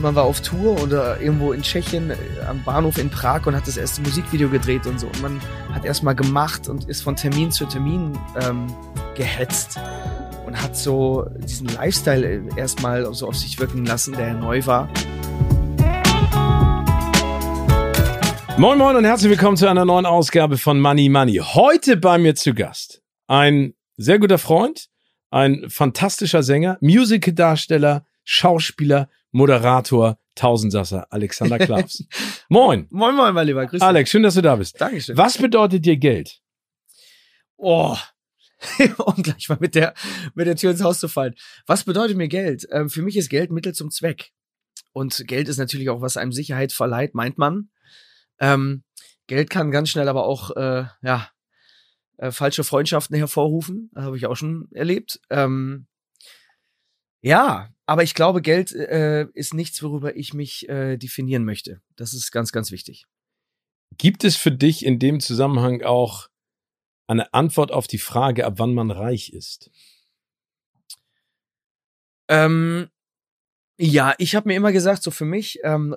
man war auf Tour oder irgendwo in Tschechien äh, am Bahnhof in Prag und hat das erste Musikvideo gedreht und so. Und man hat erstmal gemacht und ist von Termin zu Termin ähm, gehetzt und hat so diesen Lifestyle äh, erstmal so auf sich wirken lassen, der neu war. Moin Moin und herzlich willkommen zu einer neuen Ausgabe von Money Money. Heute bei mir zu Gast ein sehr guter Freund, ein fantastischer Sänger, Musical-Darsteller, Schauspieler, Moderator, Tausendsasser, Alexander Klavs. moin. Moin, moin, mein Lieber. Grüß Alex, schön, dass du da bist. Dankeschön. Was bedeutet dir Geld? Oh, um gleich mal mit der, mit der Tür ins Haus zu fallen. Was bedeutet mir Geld? Ähm, für mich ist Geld Mittel zum Zweck. Und Geld ist natürlich auch, was einem Sicherheit verleiht, meint man. Ähm, Geld kann ganz schnell aber auch, äh, ja, äh, falsche Freundschaften hervorrufen. Das habe ich auch schon erlebt. Ähm, ja, aber ich glaube, Geld äh, ist nichts, worüber ich mich äh, definieren möchte. Das ist ganz, ganz wichtig. Gibt es für dich in dem Zusammenhang auch eine Antwort auf die Frage, ab wann man reich ist? Ähm, ja, ich habe mir immer gesagt, so für mich ähm,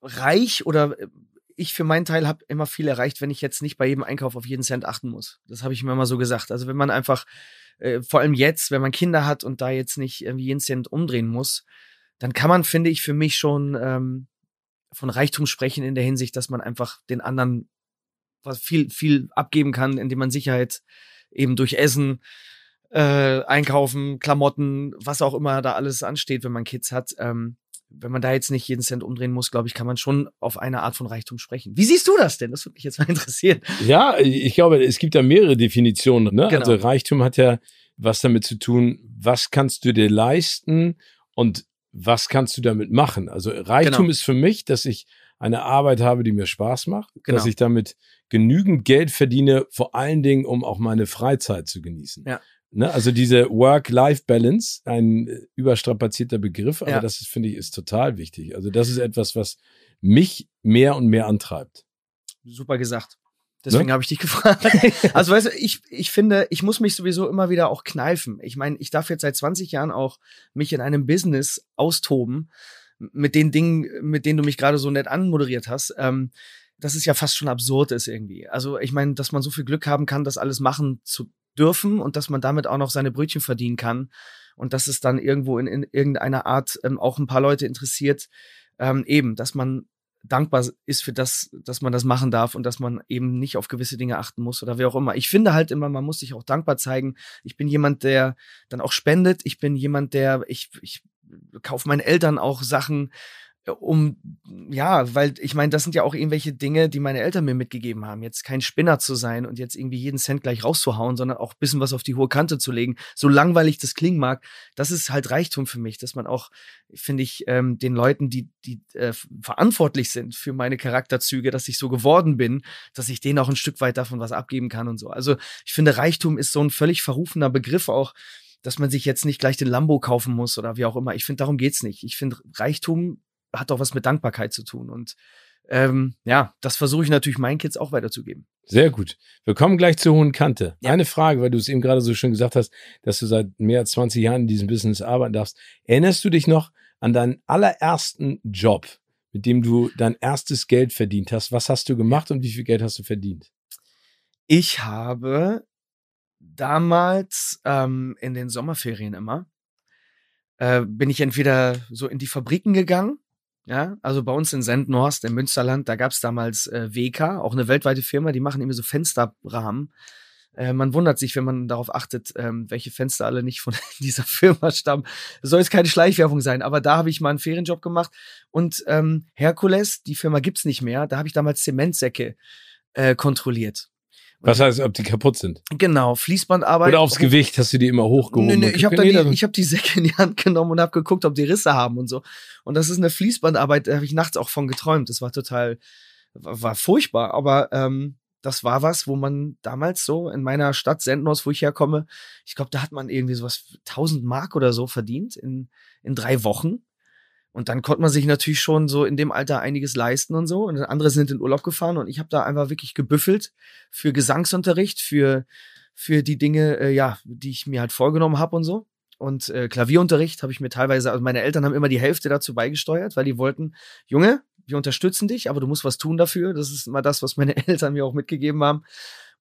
reich oder äh, ich für meinen Teil habe immer viel erreicht, wenn ich jetzt nicht bei jedem Einkauf auf jeden Cent achten muss. Das habe ich mir immer so gesagt. Also wenn man einfach äh, vor allem jetzt, wenn man Kinder hat und da jetzt nicht irgendwie jeden Cent umdrehen muss, dann kann man, finde ich, für mich schon ähm, von Reichtum sprechen in der Hinsicht, dass man einfach den anderen was viel, viel abgeben kann, indem man Sicherheit eben durch Essen, äh, Einkaufen, Klamotten, was auch immer da alles ansteht, wenn man Kids hat. Ähm, wenn man da jetzt nicht jeden Cent umdrehen muss, glaube ich, kann man schon auf eine Art von Reichtum sprechen. Wie siehst du das denn? Das würde mich jetzt mal interessieren. Ja, ich glaube, es gibt da mehrere Definitionen. Ne? Genau. Also Reichtum hat ja was damit zu tun, was kannst du dir leisten und was kannst du damit machen. Also Reichtum genau. ist für mich, dass ich eine Arbeit habe, die mir Spaß macht, genau. dass ich damit genügend Geld verdiene, vor allen Dingen, um auch meine Freizeit zu genießen. Ja. Ne, also diese Work-Life-Balance, ein äh, überstrapazierter Begriff, aber ja. das ist, finde ich, ist total wichtig. Also das ist etwas, was mich mehr und mehr antreibt. Super gesagt. Deswegen ne? habe ich dich gefragt. also weißt du, ich, ich finde, ich muss mich sowieso immer wieder auch kneifen. Ich meine, ich darf jetzt seit 20 Jahren auch mich in einem Business austoben mit den Dingen, mit denen du mich gerade so nett anmoderiert hast. Ähm, das ist ja fast schon absurd ist irgendwie. Also ich meine, dass man so viel Glück haben kann, das alles machen zu dürfen und dass man damit auch noch seine Brötchen verdienen kann und dass es dann irgendwo in, in irgendeiner Art ähm, auch ein paar Leute interessiert, ähm, eben, dass man dankbar ist für das, dass man das machen darf und dass man eben nicht auf gewisse Dinge achten muss oder wie auch immer. Ich finde halt immer, man muss sich auch dankbar zeigen. Ich bin jemand, der dann auch spendet. Ich bin jemand, der, ich, ich kaufe meinen Eltern auch Sachen, um, ja, weil ich meine, das sind ja auch irgendwelche Dinge, die meine Eltern mir mitgegeben haben. Jetzt kein Spinner zu sein und jetzt irgendwie jeden Cent gleich rauszuhauen, sondern auch ein bisschen was auf die hohe Kante zu legen. So langweilig das klingen mag, das ist halt Reichtum für mich, dass man auch, finde ich, ähm, den Leuten, die, die äh, verantwortlich sind für meine Charakterzüge, dass ich so geworden bin, dass ich denen auch ein Stück weit davon was abgeben kann und so. Also ich finde, Reichtum ist so ein völlig verrufener Begriff auch dass man sich jetzt nicht gleich den Lambo kaufen muss oder wie auch immer. Ich finde, darum geht's nicht. Ich finde, Reichtum hat auch was mit Dankbarkeit zu tun. Und ähm, ja, das versuche ich natürlich meinen Kids auch weiterzugeben. Sehr gut. Wir kommen gleich zur hohen Kante. Ja. Eine Frage, weil du es eben gerade so schön gesagt hast, dass du seit mehr als 20 Jahren in diesem Business arbeiten darfst. Erinnerst du dich noch an deinen allerersten Job, mit dem du dein erstes Geld verdient hast? Was hast du gemacht und wie viel Geld hast du verdient? Ich habe damals ähm, in den Sommerferien immer, äh, bin ich entweder so in die Fabriken gegangen ja, also bei uns in Sendnorst im Münsterland, da gab es damals äh, WK, auch eine weltweite Firma, die machen immer so Fensterrahmen. Äh, man wundert sich, wenn man darauf achtet, ähm, welche Fenster alle nicht von dieser Firma stammen. Das soll jetzt keine Schleichwerbung sein, aber da habe ich mal einen Ferienjob gemacht. Und ähm, Herkules, die Firma gibt's nicht mehr, da habe ich damals Zementsäcke äh, kontrolliert. Was heißt, ob die kaputt sind? Genau, Fließbandarbeit. Oder aufs Gewicht hast du die immer hochgehoben? Nee, nee, ich habe die, ich hab die Säcke in die Hand genommen und habe geguckt, ob die Risse haben und so. Und das ist eine Fließbandarbeit, da habe ich nachts auch von geträumt. Das war total, war furchtbar, aber ähm, das war was, wo man damals so in meiner Stadt Sendnhaus, wo ich herkomme, ich glaube, da hat man irgendwie sowas 1000 Mark oder so verdient in, in drei Wochen. Und dann konnte man sich natürlich schon so in dem Alter einiges leisten und so. Und andere sind in Urlaub gefahren und ich habe da einfach wirklich gebüffelt für Gesangsunterricht, für, für die Dinge, äh, ja, die ich mir halt vorgenommen habe und so. Und äh, Klavierunterricht habe ich mir teilweise, also meine Eltern haben immer die Hälfte dazu beigesteuert, weil die wollten, Junge, wir unterstützen dich, aber du musst was tun dafür. Das ist immer das, was meine Eltern mir auch mitgegeben haben.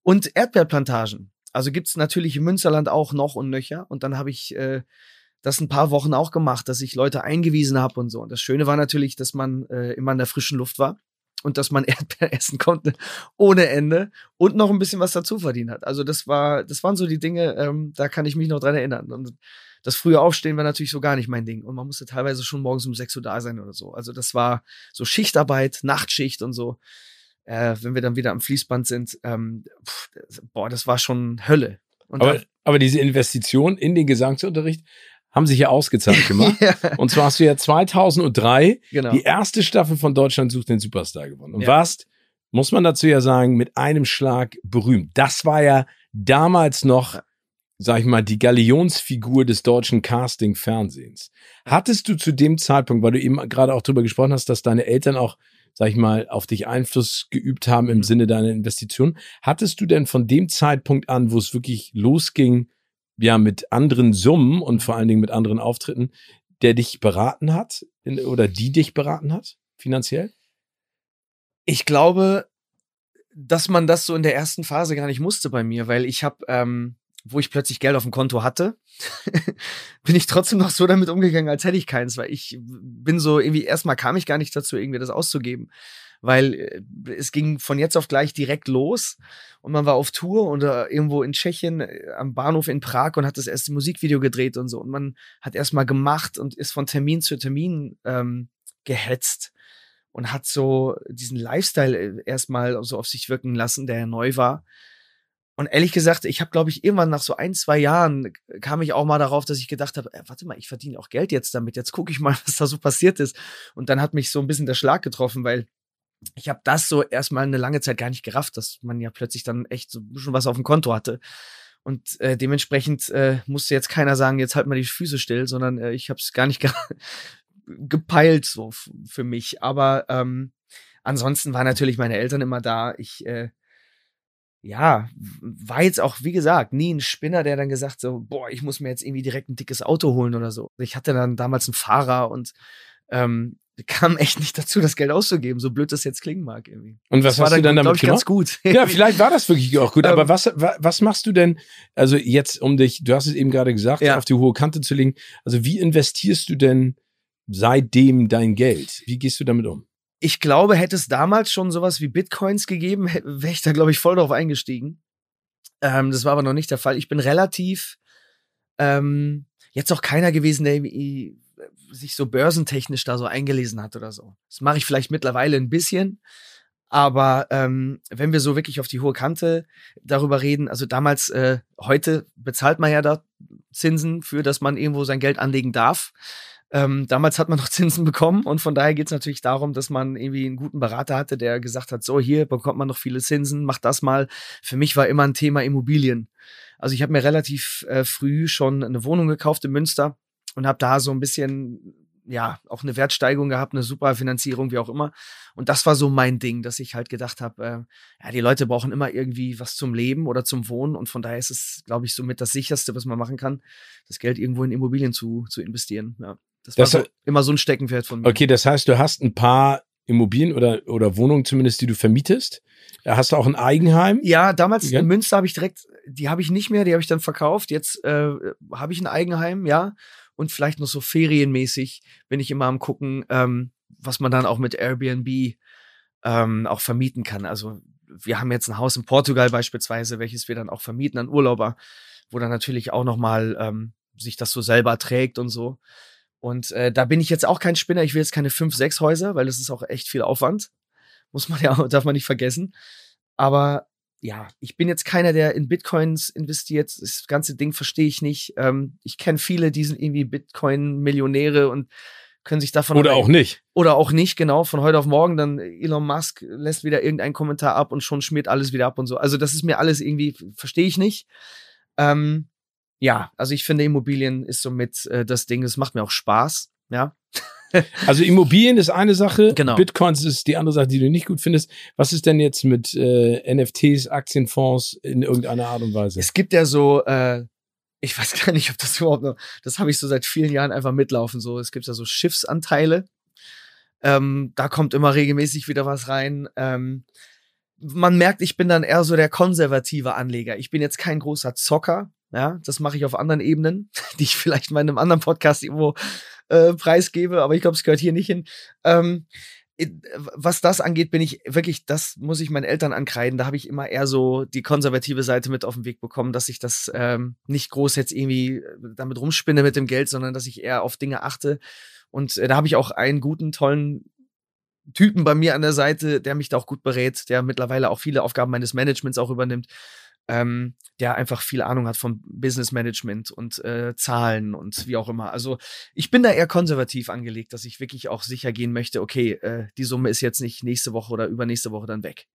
Und Erdbeerplantagen. Also gibt's natürlich im Münsterland auch noch und nöcher. Und dann habe ich äh, das ein paar Wochen auch gemacht, dass ich Leute eingewiesen habe und so. Und das Schöne war natürlich, dass man äh, immer in der frischen Luft war und dass man Erdbeeren essen konnte ohne Ende und noch ein bisschen was dazu verdient hat. Also das war, das waren so die Dinge, ähm, da kann ich mich noch dran erinnern. Und das frühe Aufstehen war natürlich so gar nicht mein Ding. Und man musste teilweise schon morgens um 6 Uhr da sein oder so. Also das war so Schichtarbeit, Nachtschicht und so. Äh, wenn wir dann wieder am Fließband sind, ähm, pff, boah, das war schon Hölle. Und aber, aber diese Investition in den Gesangsunterricht haben sich ja ausgezahlt gemacht. ja. Und zwar hast du ja 2003 genau. die erste Staffel von Deutschland sucht den Superstar gewonnen. Und ja. warst, muss man dazu ja sagen, mit einem Schlag berühmt. Das war ja damals noch, sag ich mal, die Galionsfigur des deutschen Casting-Fernsehens. Hattest du zu dem Zeitpunkt, weil du eben gerade auch drüber gesprochen hast, dass deine Eltern auch sag ich mal, auf dich Einfluss geübt haben im mhm. Sinne deiner Investition. Hattest du denn von dem Zeitpunkt an, wo es wirklich losging, ja mit anderen Summen und vor allen Dingen mit anderen Auftritten, der dich beraten hat in, oder die dich beraten hat, finanziell? Ich glaube, dass man das so in der ersten Phase gar nicht musste bei mir, weil ich habe, ähm, wo ich plötzlich Geld auf dem Konto hatte, bin ich trotzdem noch so damit umgegangen, als hätte ich keins, weil ich bin so irgendwie erstmal kam ich gar nicht dazu, irgendwie das auszugeben weil äh, es ging von jetzt auf gleich direkt los und man war auf Tour oder irgendwo in Tschechien äh, am Bahnhof in Prag und hat das erste Musikvideo gedreht und so und man hat erstmal gemacht und ist von Termin zu Termin ähm, gehetzt und hat so diesen Lifestyle äh, erstmal so auf sich wirken lassen, der ja neu war. Und ehrlich gesagt, ich habe, glaube ich, irgendwann nach so ein, zwei Jahren kam ich auch mal darauf, dass ich gedacht habe, äh, warte mal, ich verdiene auch Geld jetzt damit. Jetzt gucke ich mal, was da so passiert ist. Und dann hat mich so ein bisschen der Schlag getroffen, weil ich habe das so erstmal eine lange Zeit gar nicht gerafft, dass man ja plötzlich dann echt so bisschen was auf dem Konto hatte. Und äh, dementsprechend äh, musste jetzt keiner sagen, jetzt halt mal die Füße still, sondern äh, ich habe es gar nicht ge gepeilt so für mich. Aber ähm, ansonsten waren natürlich meine Eltern immer da. Ich äh, ja, war jetzt auch, wie gesagt, nie ein Spinner, der dann gesagt so, boah, ich muss mir jetzt irgendwie direkt ein dickes Auto holen oder so. Ich hatte dann damals einen Fahrer und ähm, kam echt nicht dazu, das Geld auszugeben, so blöd das jetzt klingen mag irgendwie. Und was das hast du dann, dann damit ich, gemacht? ganz gut. Ja, vielleicht war das wirklich auch gut. aber ähm. was, was machst du denn, also jetzt, um dich, du hast es eben gerade gesagt, ja. auf die hohe Kante zu legen. Also wie investierst du denn seitdem dein Geld? Wie gehst du damit um? Ich glaube, hätte es damals schon sowas wie Bitcoins gegeben, wäre ich da, glaube ich, voll drauf eingestiegen. Ähm, das war aber noch nicht der Fall. Ich bin relativ ähm, jetzt auch keiner gewesen, der sich so börsentechnisch da so eingelesen hat oder so. Das mache ich vielleicht mittlerweile ein bisschen. Aber ähm, wenn wir so wirklich auf die hohe Kante darüber reden, also damals, äh, heute bezahlt man ja da Zinsen für, dass man irgendwo sein Geld anlegen darf. Ähm, damals hat man noch Zinsen bekommen und von daher geht es natürlich darum, dass man irgendwie einen guten Berater hatte, der gesagt hat, so hier bekommt man noch viele Zinsen, mach das mal. Für mich war immer ein Thema Immobilien. Also ich habe mir relativ äh, früh schon eine Wohnung gekauft in Münster und habe da so ein bisschen ja auch eine Wertsteigerung gehabt, eine super Finanzierung, wie auch immer. Und das war so mein Ding, dass ich halt gedacht habe, äh, ja, die Leute brauchen immer irgendwie was zum Leben oder zum Wohnen und von daher ist es, glaube ich, somit das sicherste, was man machen kann, das Geld irgendwo in Immobilien zu, zu investieren. Ja, das war das so, immer so ein Steckenpferd von mir. Okay, das heißt, du hast ein paar Immobilien oder, oder Wohnungen zumindest, die du vermietest. Hast du auch ein Eigenheim? Ja, damals ja. in Münster habe ich direkt, die habe ich nicht mehr, die habe ich dann verkauft. Jetzt äh, habe ich ein Eigenheim, ja und vielleicht noch so ferienmäßig bin ich immer am gucken, ähm, was man dann auch mit Airbnb ähm, auch vermieten kann. Also wir haben jetzt ein Haus in Portugal beispielsweise, welches wir dann auch vermieten an Urlauber, wo dann natürlich auch noch mal ähm, sich das so selber trägt und so. Und äh, da bin ich jetzt auch kein Spinner. Ich will jetzt keine fünf, sechs Häuser, weil das ist auch echt viel Aufwand. Muss man ja, darf man nicht vergessen. Aber ja, ich bin jetzt keiner, der in Bitcoins investiert. Das ganze Ding verstehe ich nicht. Ähm, ich kenne viele, die sind irgendwie Bitcoin-Millionäre und können sich davon. Oder auch nicht. Oder auch nicht, genau. Von heute auf morgen dann Elon Musk lässt wieder irgendeinen Kommentar ab und schon schmiert alles wieder ab und so. Also, das ist mir alles irgendwie, verstehe ich nicht. Ähm, ja, also ich finde, Immobilien ist somit äh, das Ding, es macht mir auch Spaß, ja. also Immobilien ist eine Sache, genau. Bitcoins ist die andere Sache, die du nicht gut findest. Was ist denn jetzt mit äh, NFTs, Aktienfonds in irgendeiner Art und Weise? Es gibt ja so, äh, ich weiß gar nicht, ob das überhaupt noch, das habe ich so seit vielen Jahren einfach mitlaufen. So, es gibt ja so Schiffsanteile. Ähm, da kommt immer regelmäßig wieder was rein. Ähm, man merkt, ich bin dann eher so der konservative Anleger. Ich bin jetzt kein großer Zocker. Ja, das mache ich auf anderen Ebenen, die ich vielleicht mal in einem anderen Podcast irgendwo äh, preisgebe, aber ich glaube, es gehört hier nicht hin. Ähm, was das angeht, bin ich wirklich, das muss ich meinen Eltern ankreiden. Da habe ich immer eher so die konservative Seite mit auf den Weg bekommen, dass ich das ähm, nicht groß jetzt irgendwie äh, damit rumspinne mit dem Geld, sondern dass ich eher auf Dinge achte. Und äh, da habe ich auch einen guten, tollen Typen bei mir an der Seite, der mich da auch gut berät, der mittlerweile auch viele Aufgaben meines Managements auch übernimmt, ähm, der einfach viel Ahnung hat vom Business Management und äh, Zahlen und wie auch immer. Also ich bin da eher konservativ angelegt, dass ich wirklich auch sicher gehen möchte, okay, äh, die Summe ist jetzt nicht nächste Woche oder übernächste Woche dann weg.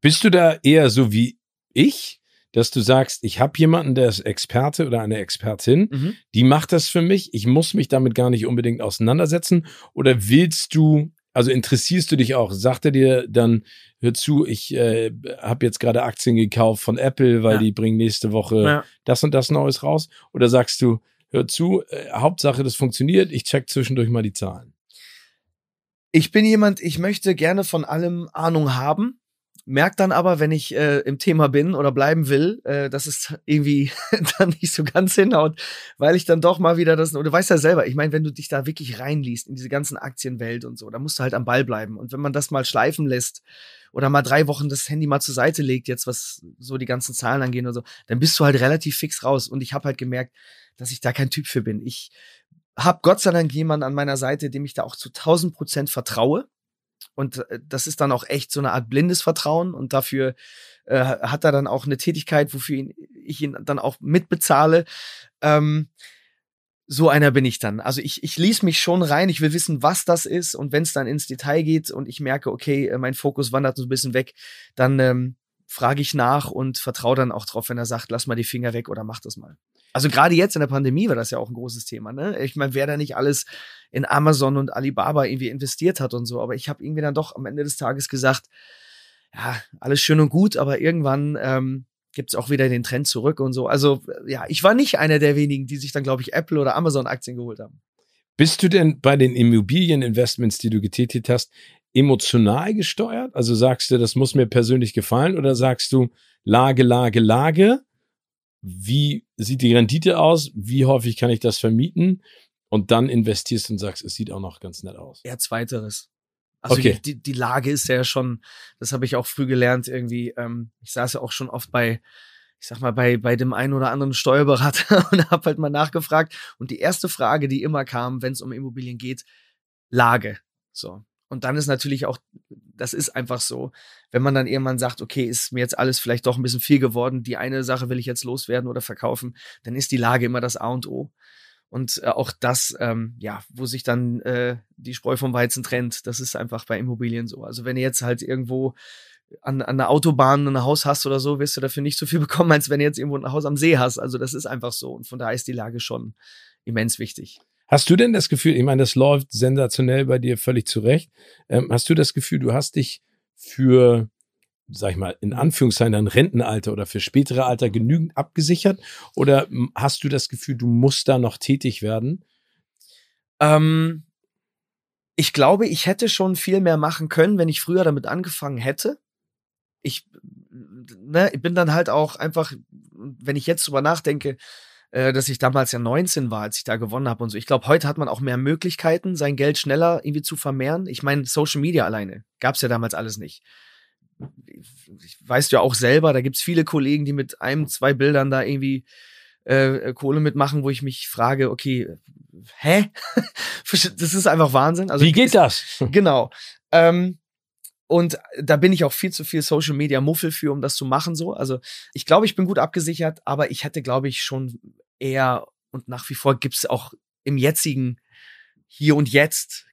Bist du da eher so wie ich? dass du sagst, ich habe jemanden, der ist Experte oder eine Expertin, mhm. die macht das für mich, ich muss mich damit gar nicht unbedingt auseinandersetzen? Oder willst du also interessierst du dich auch? Sagt er dir dann, hör zu, ich äh, habe jetzt gerade Aktien gekauft von Apple, weil ja. die bringen nächste Woche ja. das und das Neues raus? Oder sagst du, hör zu, äh, Hauptsache, das funktioniert, ich check zwischendurch mal die Zahlen? Ich bin jemand, ich möchte gerne von allem Ahnung haben merke dann aber, wenn ich äh, im Thema bin oder bleiben will, äh, dass es irgendwie dann nicht so ganz hinhaut, weil ich dann doch mal wieder das, und du weißt ja selber, ich meine, wenn du dich da wirklich reinliest in diese ganzen Aktienwelt und so, da musst du halt am Ball bleiben. Und wenn man das mal schleifen lässt oder mal drei Wochen das Handy mal zur Seite legt, jetzt was so die ganzen Zahlen angehen oder so, dann bist du halt relativ fix raus. Und ich habe halt gemerkt, dass ich da kein Typ für bin. Ich habe Gott sei Dank jemanden an meiner Seite, dem ich da auch zu 1000 Prozent vertraue und äh, das ist dann auch echt so eine Art blindes Vertrauen. Und dafür äh, hat er dann auch eine Tätigkeit, wofür ihn, ich ihn dann auch mitbezahle. Ähm, so einer bin ich dann. Also ich, ich ließ mich schon rein, ich will wissen, was das ist. Und wenn es dann ins Detail geht und ich merke, okay, äh, mein Fokus wandert so ein bisschen weg, dann ähm, frage ich nach und vertraue dann auch drauf, wenn er sagt, lass mal die Finger weg oder mach das mal. Also gerade jetzt in der Pandemie war das ja auch ein großes Thema. Ne? Ich meine, wer da nicht alles in Amazon und Alibaba irgendwie investiert hat und so, aber ich habe irgendwie dann doch am Ende des Tages gesagt, ja, alles schön und gut, aber irgendwann ähm, gibt es auch wieder den Trend zurück und so. Also ja, ich war nicht einer der wenigen, die sich dann, glaube ich, Apple oder Amazon-Aktien geholt haben. Bist du denn bei den Immobilieninvestments, die du getätigt hast, emotional gesteuert? Also sagst du, das muss mir persönlich gefallen oder sagst du Lage, Lage, Lage? wie sieht die Rendite aus, wie häufig kann ich das vermieten und dann investierst und sagst, es sieht auch noch ganz nett aus. Eher zweiteres. Also okay. die, die Lage ist ja schon, das habe ich auch früh gelernt irgendwie. Ähm, ich saß ja auch schon oft bei, ich sag mal, bei, bei dem einen oder anderen Steuerberater und habe halt mal nachgefragt. Und die erste Frage, die immer kam, wenn es um Immobilien geht, Lage. So. Und dann ist natürlich auch, das ist einfach so, wenn man dann irgendwann sagt, okay, ist mir jetzt alles vielleicht doch ein bisschen viel geworden, die eine Sache will ich jetzt loswerden oder verkaufen, dann ist die Lage immer das A und O. Und äh, auch das, ähm, ja, wo sich dann äh, die Spreu vom Weizen trennt, das ist einfach bei Immobilien so. Also wenn ihr jetzt halt irgendwo an, an der Autobahn ein Haus hast oder so, wirst du dafür nicht so viel bekommen, als wenn du jetzt irgendwo ein Haus am See hast. Also das ist einfach so. Und von daher ist die Lage schon immens wichtig. Hast du denn das Gefühl, ich meine, das läuft sensationell bei dir völlig zurecht. Ähm, hast du das Gefühl, du hast dich für, sag ich mal, in Anführungszeichen ein Rentenalter oder für spätere Alter genügend abgesichert? Oder hast du das Gefühl, du musst da noch tätig werden? Ähm, ich glaube, ich hätte schon viel mehr machen können, wenn ich früher damit angefangen hätte. Ich, ne, ich bin dann halt auch einfach, wenn ich jetzt drüber nachdenke, äh, dass ich damals ja 19 war, als ich da gewonnen habe und so. Ich glaube, heute hat man auch mehr Möglichkeiten, sein Geld schneller irgendwie zu vermehren. Ich meine, Social Media alleine gab es ja damals alles nicht. Ich, weißt ja auch selber, da gibt es viele Kollegen, die mit einem, zwei Bildern da irgendwie äh, Kohle mitmachen, wo ich mich frage, okay, hä? das ist einfach Wahnsinn. Also, Wie geht das? Genau. Ähm, Und da bin ich auch viel zu viel Social Media Muffel für, um das zu machen so. Also ich glaube, ich bin gut abgesichert, aber ich hätte, glaube ich, schon eher und nach wie vor gibt's auch im jetzigen Hier und Jetzt,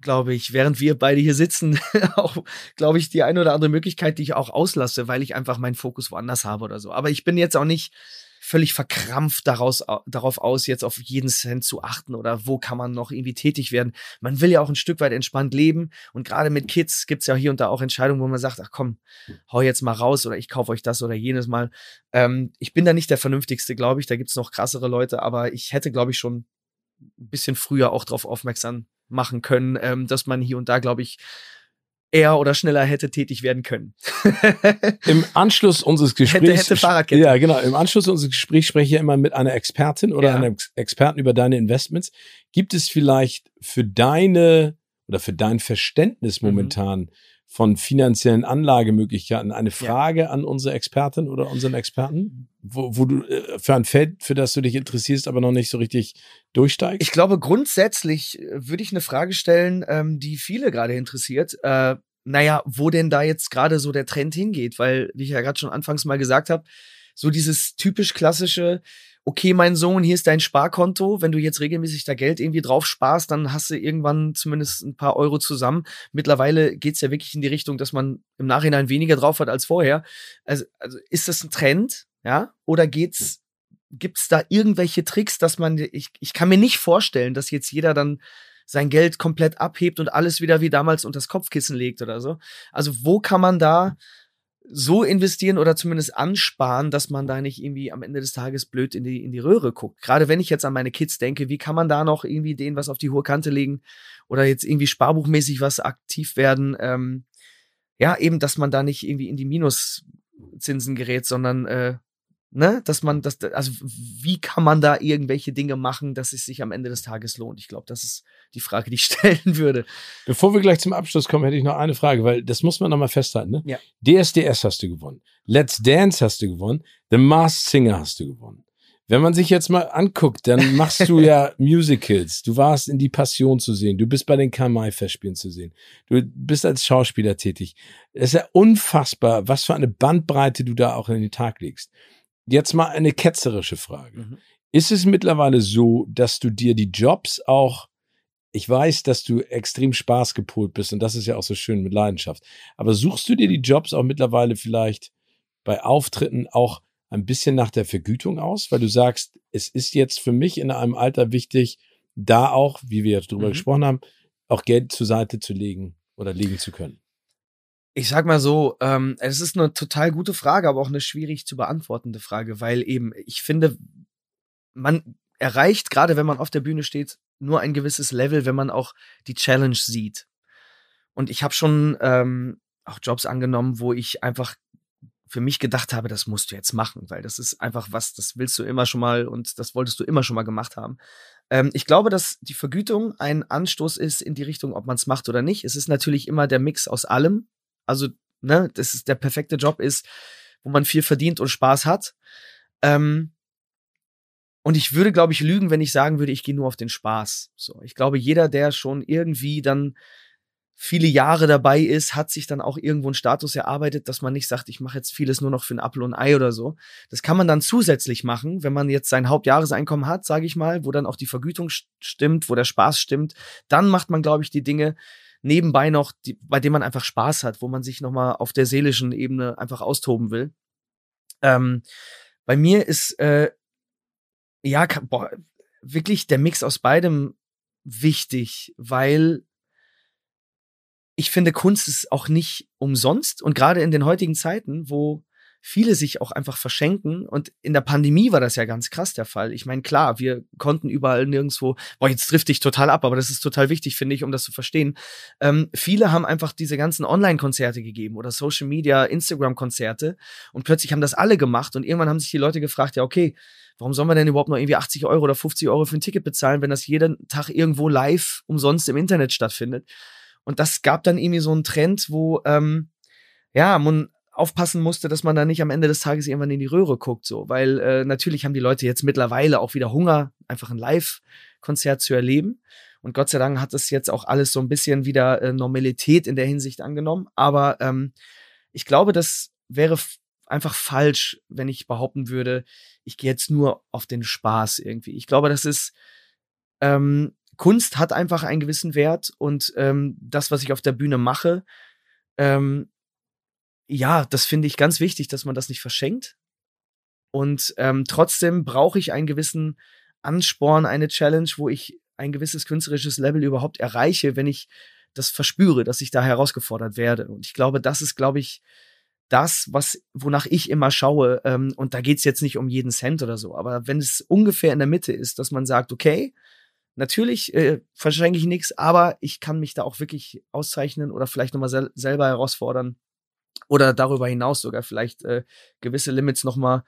glaube ich, während wir beide hier sitzen, auch, glaube ich, die eine oder andere Möglichkeit, die ich auch auslasse, weil ich einfach meinen Fokus woanders habe oder so. Aber ich bin jetzt auch nicht völlig verkrampft daraus, darauf aus, jetzt auf jeden Cent zu achten oder wo kann man noch irgendwie tätig werden. Man will ja auch ein Stück weit entspannt leben und gerade mit Kids gibt's ja hier und da auch Entscheidungen, wo man sagt, ach komm, hau jetzt mal raus oder ich kaufe euch das oder jenes mal. Ähm, ich bin da nicht der Vernünftigste, glaube ich, da gibt's noch krassere Leute, aber ich hätte, glaube ich, schon ein bisschen früher auch darauf aufmerksam machen können, ähm, dass man hier und da, glaube ich, eher oder schneller hätte tätig werden können. Im Anschluss unseres Gesprächs. Hätte, hätte Fahrradkette. Ja, genau. Im Anschluss unseres Gesprächs spreche ich ja immer mit einer Expertin oder ja. einem Experten über deine Investments. Gibt es vielleicht für deine oder für dein Verständnis mhm. momentan mhm. Von finanziellen Anlagemöglichkeiten eine Frage ja. an unsere Expertin oder unseren Experten? Wo, wo du äh, für ein Feld, für das du dich interessierst, aber noch nicht so richtig durchsteigst? Ich glaube, grundsätzlich äh, würde ich eine Frage stellen, ähm, die viele gerade interessiert. Äh, naja, wo denn da jetzt gerade so der Trend hingeht, weil, wie ich ja gerade schon anfangs mal gesagt habe, so dieses typisch klassische, okay, mein Sohn, hier ist dein Sparkonto. Wenn du jetzt regelmäßig da Geld irgendwie drauf sparst, dann hast du irgendwann zumindest ein paar Euro zusammen. Mittlerweile geht's ja wirklich in die Richtung, dass man im Nachhinein weniger drauf hat als vorher. Also, also ist das ein Trend? Ja? Oder geht's, gibt's da irgendwelche Tricks, dass man, ich, ich kann mir nicht vorstellen, dass jetzt jeder dann sein Geld komplett abhebt und alles wieder wie damals unter das Kopfkissen legt oder so. Also wo kann man da so investieren oder zumindest ansparen, dass man da nicht irgendwie am Ende des Tages blöd in die, in die Röhre guckt. Gerade wenn ich jetzt an meine Kids denke, wie kann man da noch irgendwie denen was auf die hohe Kante legen oder jetzt irgendwie sparbuchmäßig was aktiv werden? Ähm, ja, eben, dass man da nicht irgendwie in die Minuszinsen gerät, sondern äh, ne, dass man das, also wie kann man da irgendwelche Dinge machen, dass es sich am Ende des Tages lohnt? Ich glaube, das ist die Frage, die ich stellen würde. Bevor wir gleich zum Abschluss kommen, hätte ich noch eine Frage, weil das muss man nochmal festhalten. Ne? Ja. DSDS hast du gewonnen, Let's Dance hast du gewonnen, The Masked Singer hast du gewonnen. Wenn man sich jetzt mal anguckt, dann machst du ja Musicals. Du warst in die Passion zu sehen. Du bist bei den Kamai-Festspielen zu sehen. Du bist als Schauspieler tätig. Es ist ja unfassbar, was für eine Bandbreite du da auch in den Tag legst. Jetzt mal eine ketzerische Frage. Mhm. Ist es mittlerweile so, dass du dir die Jobs auch, ich weiß, dass du extrem Spaß gepolt bist und das ist ja auch so schön mit Leidenschaft, aber suchst du dir die Jobs auch mittlerweile vielleicht bei Auftritten auch ein bisschen nach der Vergütung aus, weil du sagst, es ist jetzt für mich in einem Alter wichtig, da auch, wie wir jetzt drüber mhm. gesprochen haben, auch Geld zur Seite zu legen oder legen zu können. Ich sag mal so, ähm, es ist eine total gute Frage, aber auch eine schwierig zu beantwortende Frage, weil eben, ich finde, man erreicht, gerade wenn man auf der Bühne steht, nur ein gewisses Level, wenn man auch die Challenge sieht. Und ich habe schon ähm, auch Jobs angenommen, wo ich einfach für mich gedacht habe, das musst du jetzt machen, weil das ist einfach was, das willst du immer schon mal und das wolltest du immer schon mal gemacht haben. Ähm, ich glaube, dass die Vergütung ein Anstoß ist in die Richtung, ob man es macht oder nicht. Es ist natürlich immer der Mix aus allem. Also, ne, das ist der perfekte Job ist, wo man viel verdient und Spaß hat. Ähm, und ich würde, glaube ich, lügen, wenn ich sagen würde, ich gehe nur auf den Spaß. So, ich glaube, jeder, der schon irgendwie dann viele Jahre dabei ist, hat sich dann auch irgendwo einen Status erarbeitet, dass man nicht sagt, ich mache jetzt vieles nur noch für ein Apfel und ein Ei oder so. Das kann man dann zusätzlich machen, wenn man jetzt sein Hauptjahreseinkommen hat, sage ich mal, wo dann auch die Vergütung stimmt, wo der Spaß stimmt. Dann macht man, glaube ich, die Dinge, nebenbei noch, die, bei dem man einfach Spaß hat, wo man sich nochmal auf der seelischen Ebene einfach austoben will. Ähm, bei mir ist äh, ja boah, wirklich der Mix aus beidem wichtig, weil ich finde, Kunst ist auch nicht umsonst und gerade in den heutigen Zeiten, wo viele sich auch einfach verschenken. Und in der Pandemie war das ja ganz krass der Fall. Ich meine, klar, wir konnten überall nirgendwo, boah, jetzt trifft dich total ab, aber das ist total wichtig, finde ich, um das zu verstehen. Ähm, viele haben einfach diese ganzen Online-Konzerte gegeben oder Social Media, Instagram-Konzerte und plötzlich haben das alle gemacht und irgendwann haben sich die Leute gefragt, ja, okay, warum soll man denn überhaupt noch irgendwie 80 Euro oder 50 Euro für ein Ticket bezahlen, wenn das jeden Tag irgendwo live umsonst im Internet stattfindet? Und das gab dann irgendwie so einen Trend, wo, ähm, ja, man aufpassen musste, dass man da nicht am Ende des Tages irgendwann in die Röhre guckt, so, weil äh, natürlich haben die Leute jetzt mittlerweile auch wieder Hunger, einfach ein Live-Konzert zu erleben. Und Gott sei Dank hat das jetzt auch alles so ein bisschen wieder äh, Normalität in der Hinsicht angenommen. Aber ähm, ich glaube, das wäre einfach falsch, wenn ich behaupten würde, ich gehe jetzt nur auf den Spaß irgendwie. Ich glaube, das ist ähm, Kunst hat einfach einen gewissen Wert und ähm, das, was ich auf der Bühne mache, ähm, ja, das finde ich ganz wichtig, dass man das nicht verschenkt. Und ähm, trotzdem brauche ich einen gewissen Ansporn, eine Challenge, wo ich ein gewisses künstlerisches Level überhaupt erreiche, wenn ich das verspüre, dass ich da herausgefordert werde. Und ich glaube, das ist, glaube ich, das, was, wonach ich immer schaue. Ähm, und da geht's jetzt nicht um jeden Cent oder so. Aber wenn es ungefähr in der Mitte ist, dass man sagt, okay, natürlich äh, verschenke ich nichts, aber ich kann mich da auch wirklich auszeichnen oder vielleicht nochmal sel selber herausfordern oder darüber hinaus sogar vielleicht äh, gewisse Limits nochmal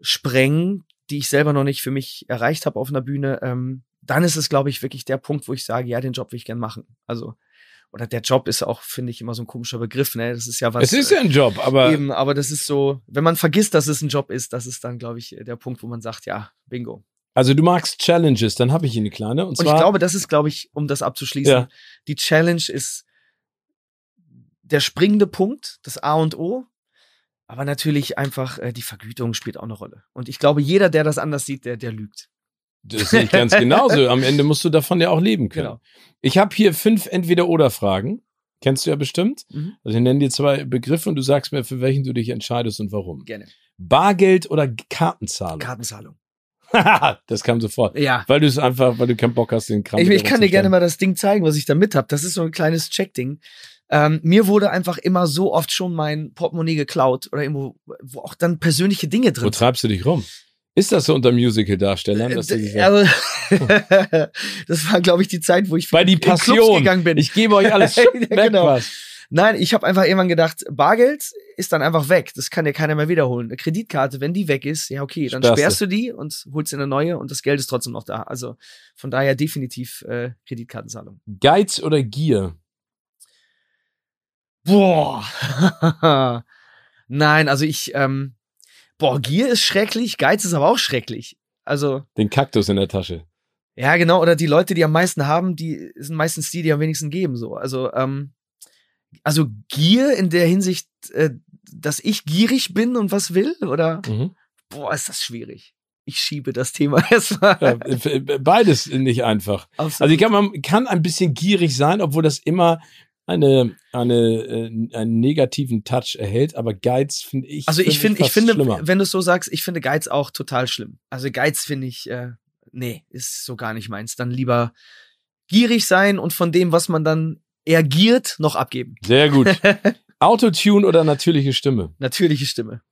sprengen, die ich selber noch nicht für mich erreicht habe auf einer Bühne, ähm, dann ist es, glaube ich, wirklich der Punkt, wo ich sage, ja, den Job will ich gern machen. Also, oder der Job ist auch, finde ich, immer so ein komischer Begriff, ne? Das ist ja was. Es ist ja ein Job, aber. Eben, aber das ist so, wenn man vergisst, dass es ein Job ist, das ist dann, glaube ich, der Punkt, wo man sagt, ja, bingo. Also du magst Challenges, dann habe ich hier eine kleine. Und, und zwar, ich glaube, das ist, glaube ich, um das abzuschließen, ja. die Challenge ist der springende Punkt, das A und O. Aber natürlich einfach äh, die Vergütung spielt auch eine Rolle. Und ich glaube, jeder, der das anders sieht, der, der lügt. Das sehe ich ganz genauso. Am Ende musst du davon ja auch leben können. Genau. Ich habe hier fünf Entweder-Oder-Fragen. Kennst du ja bestimmt. Mhm. Also ich nenne dir zwei Begriffe und du sagst mir, für welchen du dich entscheidest und warum. Gerne. Bargeld oder Kartenzahlung? Kartenzahlung. das kam sofort. Ja. Weil du es einfach, weil du keinen Bock hast, den Kram. Ich, ich kann dir gerne mal das Ding zeigen, was ich da mit habe. Das ist so ein kleines Check-Ding. Ähm, mir wurde einfach immer so oft schon mein Portemonnaie geklaut oder irgendwo, wo auch dann persönliche Dinge drin sind. Wo treibst du dich rum? Ist das so unter Musical-Darstellern? Dass äh, also, das war, glaube ich, die Zeit, wo ich Bei die Passion. gegangen bin. Ich gebe euch alles genau. was. Nein, ich habe einfach irgendwann gedacht, Bargeld ist dann einfach weg. Das kann ja keiner mehr wiederholen. Eine Kreditkarte, wenn die weg ist, ja okay, dann Sperrst sperrst du die und holst dir eine neue und das Geld ist trotzdem noch da. Also von daher definitiv äh, Kreditkartenzahlung. Geiz oder Gier? Boah. Nein, also ich, ähm, boah, Gier ist schrecklich, Geiz ist aber auch schrecklich. Also. Den Kaktus in der Tasche. Ja, genau. Oder die Leute, die am meisten haben, die sind meistens die, die am wenigsten geben. So. Also, ähm, also Gier in der Hinsicht, äh, dass ich gierig bin und was will, oder? Mhm. Boah, ist das schwierig. Ich schiebe das Thema erstmal. Ja, beides nicht einfach. Absolut. Also ich kann, man kann ein bisschen gierig sein, obwohl das immer eine, eine, äh, einen negativen Touch erhält, aber Geiz finde ich. Also ich finde, ich finde, schlimmer. wenn du es so sagst, ich finde Geiz auch total schlimm. Also Geiz finde ich, äh, nee, ist so gar nicht meins. Dann lieber gierig sein und von dem, was man dann ergiert, noch abgeben. Sehr gut. Autotune oder natürliche Stimme? Natürliche Stimme.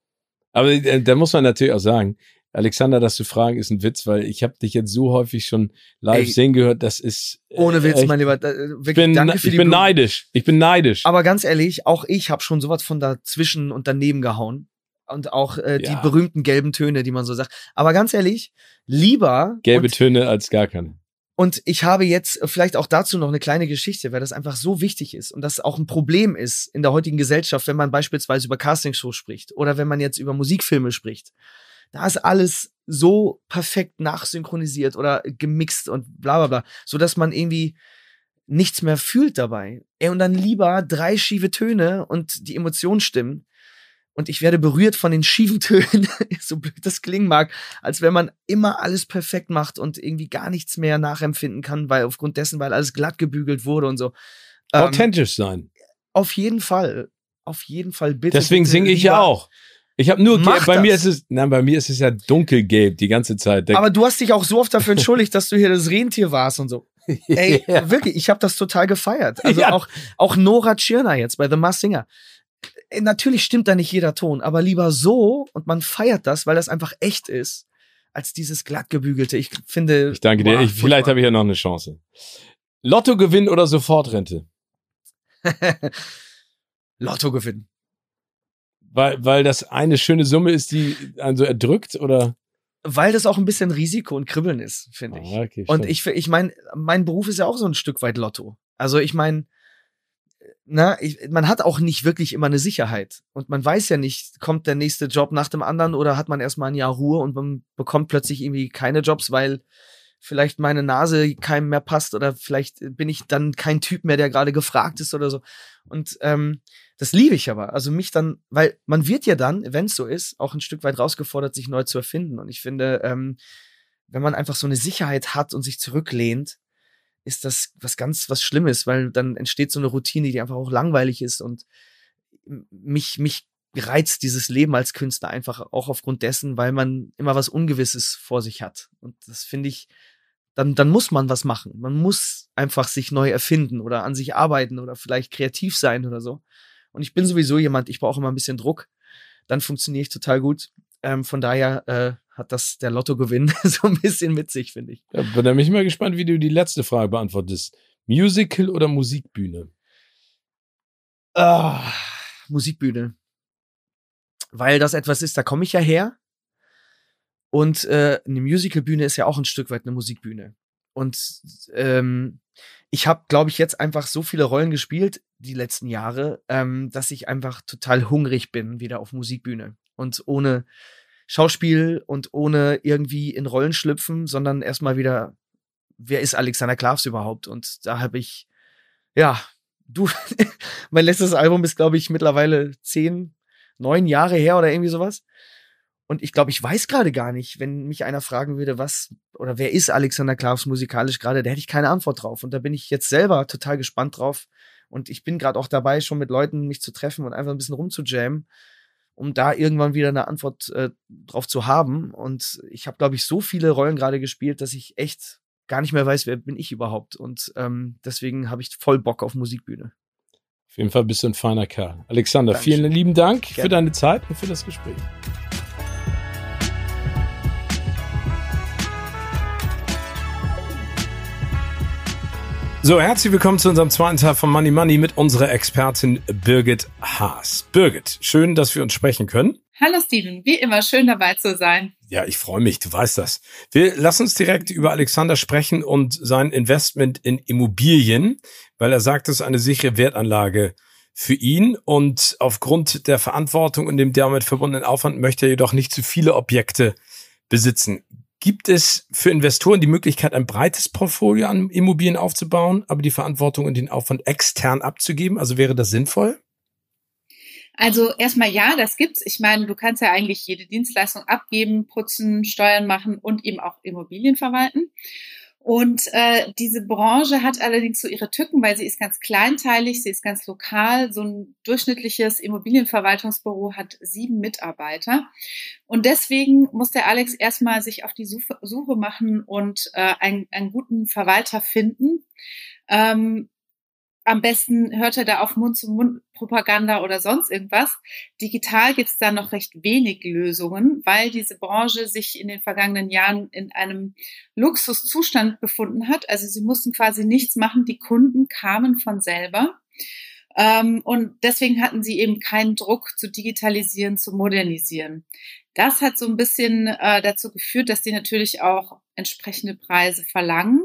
Aber äh, da muss man natürlich auch sagen, Alexander, das zu fragen, ist ein Witz, weil ich habe dich jetzt so häufig schon live Ey, sehen gehört, das ist äh, ohne Witz, mein Lieber. Äh, wirklich, bin, danke für ich die bin Blumen. neidisch. Ich bin neidisch. Aber ganz ehrlich, auch ich habe schon sowas von dazwischen und daneben gehauen und auch äh, ja. die berühmten gelben Töne, die man so sagt. Aber ganz ehrlich, lieber gelbe Töne als gar keine. Und ich habe jetzt vielleicht auch dazu noch eine kleine Geschichte, weil das einfach so wichtig ist und das auch ein Problem ist in der heutigen Gesellschaft, wenn man beispielsweise über Castingshows spricht oder wenn man jetzt über Musikfilme spricht. Da ist alles so perfekt nachsynchronisiert oder gemixt und bla bla bla, so dass man irgendwie nichts mehr fühlt dabei. Ey, und dann lieber drei schiefe Töne und die Emotionen stimmen, und ich werde berührt von den schiefen Tönen, so blöd das klingen mag, als wenn man immer alles perfekt macht und irgendwie gar nichts mehr nachempfinden kann, weil aufgrund dessen, weil alles glatt gebügelt wurde und so. Ähm, Authentisch sein. Auf jeden Fall. Auf jeden Fall bitte. Deswegen singe ich ja auch. Ich habe nur Mach bei das. mir ist es nein, bei mir ist es ja dunkelgelb die ganze Zeit. Aber du hast dich auch so oft dafür entschuldigt, dass du hier das Rentier warst und so. Ey, ja. wirklich, ich habe das total gefeiert. Also ja. auch auch Nora Tschirner jetzt bei The Masked Singer. Äh, natürlich stimmt da nicht jeder Ton, aber lieber so und man feiert das, weil das einfach echt ist, als dieses glattgebügelte. Ich finde. Ich danke dir. Ich, vielleicht habe ich ja noch eine Chance. Lottogewinn oder Sofortrente? Lottogewinn. Weil, weil das eine schöne Summe ist, die einen so erdrückt, oder? Weil das auch ein bisschen Risiko und Kribbeln ist, finde ich. Ah, okay, und ich, ich meine, mein Beruf ist ja auch so ein Stück weit Lotto. Also ich meine, na, ich, man hat auch nicht wirklich immer eine Sicherheit. Und man weiß ja nicht, kommt der nächste Job nach dem anderen oder hat man erstmal ein Jahr Ruhe und man bekommt plötzlich irgendwie keine Jobs, weil vielleicht meine Nase keinem mehr passt oder vielleicht bin ich dann kein Typ mehr, der gerade gefragt ist oder so. Und ähm, das liebe ich aber. Also mich dann, weil man wird ja dann, wenn es so ist, auch ein Stück weit rausgefordert, sich neu zu erfinden. Und ich finde, ähm, wenn man einfach so eine Sicherheit hat und sich zurücklehnt, ist das was ganz was Schlimmes, weil dann entsteht so eine Routine, die einfach auch langweilig ist und mich, mich reizt dieses Leben als Künstler einfach auch aufgrund dessen, weil man immer was Ungewisses vor sich hat. Und das finde ich, dann, dann muss man was machen. Man muss einfach sich neu erfinden oder an sich arbeiten oder vielleicht kreativ sein oder so. Und ich bin sowieso jemand, ich brauche immer ein bisschen Druck. Dann funktioniere ich total gut. Ähm, von daher äh, hat das der Lottogewinn so ein bisschen mit sich, finde ich. Ja, bin da mich mal gespannt, wie du die letzte Frage beantwortest. Musical oder Musikbühne? Ah, Musikbühne. Weil das etwas ist, da komme ich ja her. Und äh, eine Musicalbühne ist ja auch ein Stück weit eine Musikbühne. Und ähm, ich habe, glaube ich, jetzt einfach so viele Rollen gespielt die letzten Jahre, ähm, dass ich einfach total hungrig bin wieder auf Musikbühne. Und ohne Schauspiel und ohne irgendwie in Rollen schlüpfen, sondern erstmal wieder, wer ist Alexander Klavs überhaupt? Und da habe ich, ja, du, mein letztes Album ist, glaube ich, mittlerweile zehn, neun Jahre her oder irgendwie sowas. Und ich glaube, ich weiß gerade gar nicht, wenn mich einer fragen würde, was oder wer ist Alexander Klavs musikalisch gerade, da hätte ich keine Antwort drauf. Und da bin ich jetzt selber total gespannt drauf. Und ich bin gerade auch dabei, schon mit Leuten mich zu treffen und einfach ein bisschen rumzujammen um da irgendwann wieder eine Antwort äh, drauf zu haben. Und ich habe, glaube ich, so viele Rollen gerade gespielt, dass ich echt gar nicht mehr weiß, wer bin ich überhaupt. Und ähm, deswegen habe ich voll Bock auf Musikbühne. Auf jeden Fall bist du ein feiner Kerl. Alexander, Dankeschön. vielen lieben Dank Gerne. für deine Zeit und für das Gespräch. So, herzlich willkommen zu unserem zweiten Teil von Money Money mit unserer Expertin Birgit Haas. Birgit, schön, dass wir uns sprechen können. Hallo Steven, wie immer schön dabei zu sein. Ja, ich freue mich, du weißt das. Wir lassen uns direkt über Alexander sprechen und sein Investment in Immobilien, weil er sagt, es ist eine sichere Wertanlage für ihn und aufgrund der Verantwortung und dem damit verbundenen Aufwand möchte er jedoch nicht zu viele Objekte besitzen. Gibt es für Investoren die Möglichkeit, ein breites Portfolio an Immobilien aufzubauen, aber die Verantwortung und den Aufwand extern abzugeben? Also wäre das sinnvoll? Also erstmal ja, das gibt's. Ich meine, du kannst ja eigentlich jede Dienstleistung abgeben, putzen, Steuern machen und eben auch Immobilien verwalten. Und äh, diese Branche hat allerdings so ihre Tücken, weil sie ist ganz kleinteilig, sie ist ganz lokal. So ein durchschnittliches Immobilienverwaltungsbüro hat sieben Mitarbeiter. Und deswegen muss der Alex erstmal sich auf die Suche, machen und äh, einen, einen guten Verwalter finden. Ähm, am besten hört er da auf Mund-zu-Mund-Propaganda oder sonst irgendwas. Digital gibt es da noch recht wenig Lösungen, weil diese Branche sich in den vergangenen Jahren in einem Luxuszustand befunden hat. Also sie mussten quasi nichts machen, die Kunden kamen von selber. Ähm, und deswegen hatten sie eben keinen Druck zu digitalisieren, zu modernisieren. Das hat so ein bisschen äh, dazu geführt, dass die natürlich auch entsprechende Preise verlangen.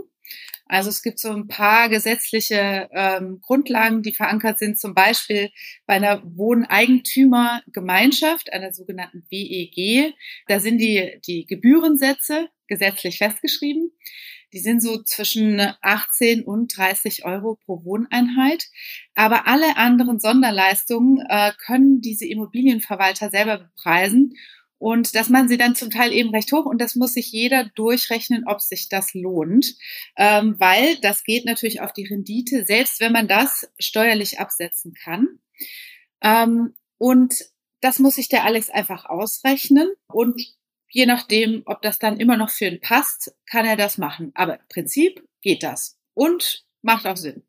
Also es gibt so ein paar gesetzliche ähm, Grundlagen, die verankert sind, zum Beispiel bei einer Wohneigentümergemeinschaft, einer sogenannten WEG. Da sind die, die Gebührensätze gesetzlich festgeschrieben. Die sind so zwischen 18 und 30 Euro pro Wohneinheit. Aber alle anderen Sonderleistungen äh, können diese Immobilienverwalter selber bepreisen. Und das machen sie dann zum Teil eben recht hoch und das muss sich jeder durchrechnen, ob sich das lohnt, ähm, weil das geht natürlich auf die Rendite, selbst wenn man das steuerlich absetzen kann. Ähm, und das muss sich der Alex einfach ausrechnen und je nachdem, ob das dann immer noch für ihn passt, kann er das machen. Aber im Prinzip geht das und macht auch Sinn.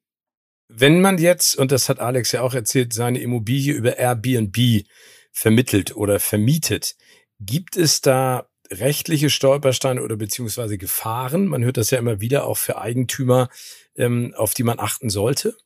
Wenn man jetzt, und das hat Alex ja auch erzählt, seine Immobilie über Airbnb vermittelt oder vermietet, Gibt es da rechtliche Stolpersteine oder beziehungsweise Gefahren? Man hört das ja immer wieder auch für Eigentümer, ähm, auf die man achten sollte.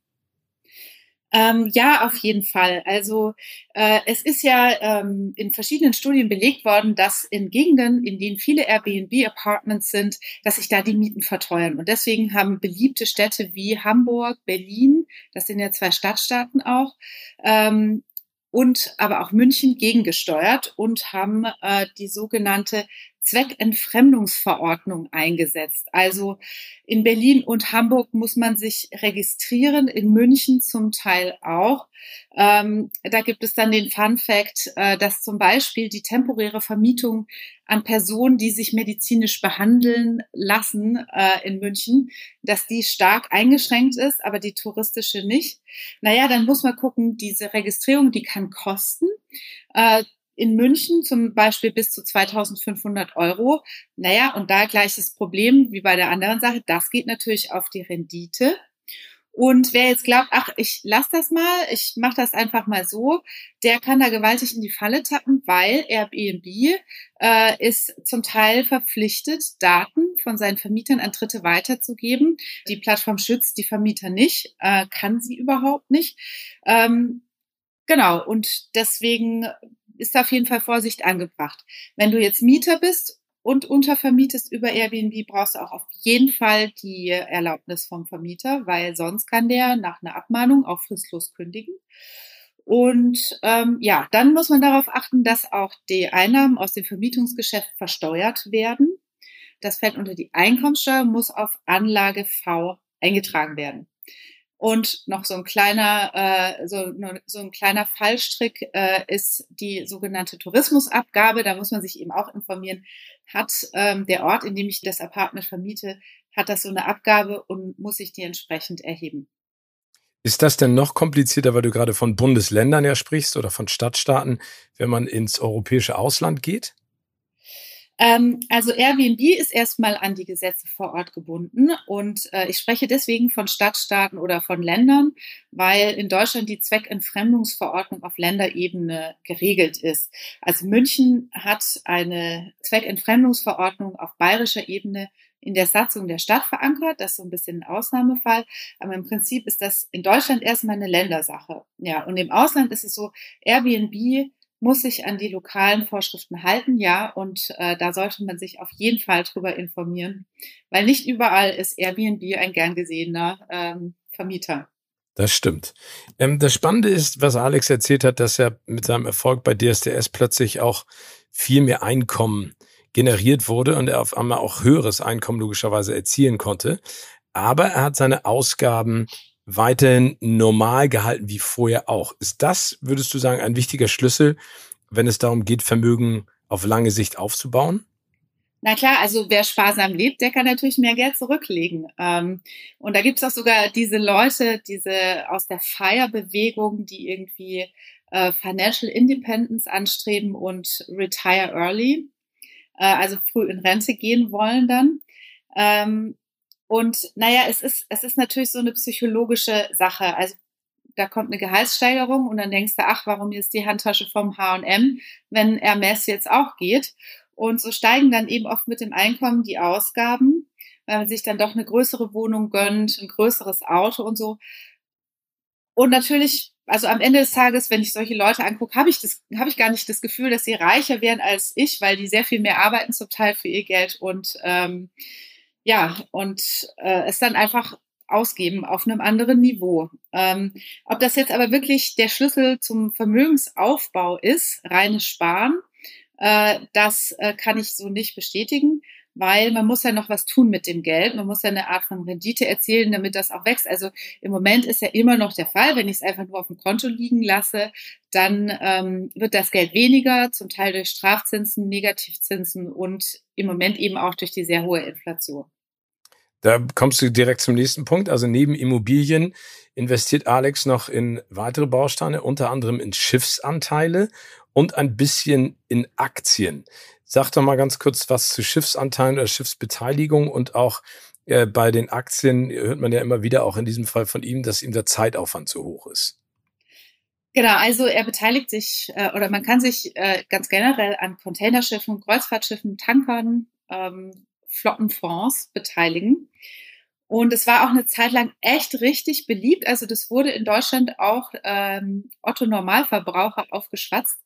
Ähm, ja, auf jeden Fall. Also äh, es ist ja ähm, in verschiedenen Studien belegt worden, dass in Gegenden, in denen viele Airbnb-Apartments sind, dass sich da die Mieten verteuern. Und deswegen haben beliebte Städte wie Hamburg, Berlin, das sind ja zwei Stadtstaaten auch, ähm, und aber auch München gegengesteuert und haben äh, die sogenannte Zweckentfremdungsverordnung eingesetzt. Also in Berlin und Hamburg muss man sich registrieren, in München zum Teil auch. Ähm, da gibt es dann den Fun Fact, äh, dass zum Beispiel die temporäre Vermietung an Personen, die sich medizinisch behandeln lassen äh, in München, dass die stark eingeschränkt ist, aber die touristische nicht. Naja, dann muss man gucken, diese Registrierung, die kann kosten. Äh, in München zum Beispiel bis zu 2500 Euro. Naja, und da gleiches Problem wie bei der anderen Sache. Das geht natürlich auf die Rendite. Und wer jetzt glaubt, ach, ich lass das mal, ich mache das einfach mal so, der kann da gewaltig in die Falle tappen, weil Airbnb äh, ist zum Teil verpflichtet, Daten von seinen Vermietern an Dritte weiterzugeben. Die Plattform schützt die Vermieter nicht, äh, kann sie überhaupt nicht. Ähm, genau, und deswegen ist auf jeden Fall Vorsicht angebracht. Wenn du jetzt Mieter bist und untervermietest über Airbnb, brauchst du auch auf jeden Fall die Erlaubnis vom Vermieter, weil sonst kann der nach einer Abmahnung auch fristlos kündigen. Und ähm, ja, dann muss man darauf achten, dass auch die Einnahmen aus dem Vermietungsgeschäft versteuert werden. Das fällt unter die Einkommenssteuer, muss auf Anlage V eingetragen werden. Und noch so ein kleiner, äh, so, so ein kleiner Fallstrick äh, ist die sogenannte Tourismusabgabe. Da muss man sich eben auch informieren. Hat ähm, der Ort, in dem ich das Apartment vermiete, hat das so eine Abgabe und muss sich die entsprechend erheben. Ist das denn noch komplizierter, weil du gerade von Bundesländern ja sprichst oder von Stadtstaaten, wenn man ins europäische Ausland geht? Ähm, also Airbnb ist erstmal an die Gesetze vor Ort gebunden und äh, ich spreche deswegen von Stadtstaaten oder von Ländern, weil in Deutschland die Zweckentfremdungsverordnung auf Länderebene geregelt ist. Also München hat eine Zweckentfremdungsverordnung auf bayerischer Ebene in der Satzung der Stadt verankert. Das ist so ein bisschen ein Ausnahmefall. Aber im Prinzip ist das in Deutschland erstmal eine Ländersache. Ja, und im Ausland ist es so, Airbnb muss sich an die lokalen Vorschriften halten, ja, und äh, da sollte man sich auf jeden Fall drüber informieren, weil nicht überall ist Airbnb ein gern gesehener ähm, Vermieter. Das stimmt. Ähm, das Spannende ist, was Alex erzählt hat, dass er mit seinem Erfolg bei DSDS plötzlich auch viel mehr Einkommen generiert wurde und er auf einmal auch höheres Einkommen logischerweise erzielen konnte. Aber er hat seine Ausgaben weiterhin normal gehalten wie vorher auch. Ist das, würdest du sagen, ein wichtiger Schlüssel, wenn es darum geht, Vermögen auf lange Sicht aufzubauen? Na klar, also wer sparsam lebt, der kann natürlich mehr Geld zurücklegen. Ähm, und da gibt es auch sogar diese Leute, diese aus der Feierbewegung, die irgendwie äh, Financial Independence anstreben und retire early, äh, also früh in Rente gehen wollen dann. Und naja, es ist, es ist natürlich so eine psychologische Sache. Also da kommt eine Gehaltssteigerung und dann denkst du, ach, warum ist die Handtasche vom H&M, wenn Hermes jetzt auch geht? Und so steigen dann eben oft mit dem Einkommen die Ausgaben, weil man sich dann doch eine größere Wohnung gönnt, ein größeres Auto und so. Und natürlich, also am Ende des Tages, wenn ich solche Leute angucke, habe ich das, habe ich gar nicht das Gefühl, dass sie reicher werden als ich, weil die sehr viel mehr arbeiten zum Teil für ihr Geld und ähm, ja, und äh, es dann einfach ausgeben auf einem anderen Niveau. Ähm, ob das jetzt aber wirklich der Schlüssel zum Vermögensaufbau ist, reines Sparen, äh, das äh, kann ich so nicht bestätigen, weil man muss ja noch was tun mit dem Geld. Man muss ja eine Art von Rendite erzielen, damit das auch wächst. Also im Moment ist ja immer noch der Fall, wenn ich es einfach nur auf dem Konto liegen lasse, dann ähm, wird das Geld weniger, zum Teil durch Strafzinsen, Negativzinsen und im Moment eben auch durch die sehr hohe Inflation. Da kommst du direkt zum nächsten Punkt. Also neben Immobilien investiert Alex noch in weitere Bausteine, unter anderem in Schiffsanteile und ein bisschen in Aktien. Sag doch mal ganz kurz was zu Schiffsanteilen oder Schiffsbeteiligung und auch äh, bei den Aktien hört man ja immer wieder auch in diesem Fall von ihm, dass ihm der Zeitaufwand zu hoch ist. Genau, also er beteiligt sich äh, oder man kann sich äh, ganz generell an Containerschiffen, Kreuzfahrtschiffen, Tankern, ähm, Flottenfonds beteiligen. Und es war auch eine Zeit lang echt richtig beliebt. Also das wurde in Deutschland auch ähm, Otto Normalverbraucher aufgeschwatzt,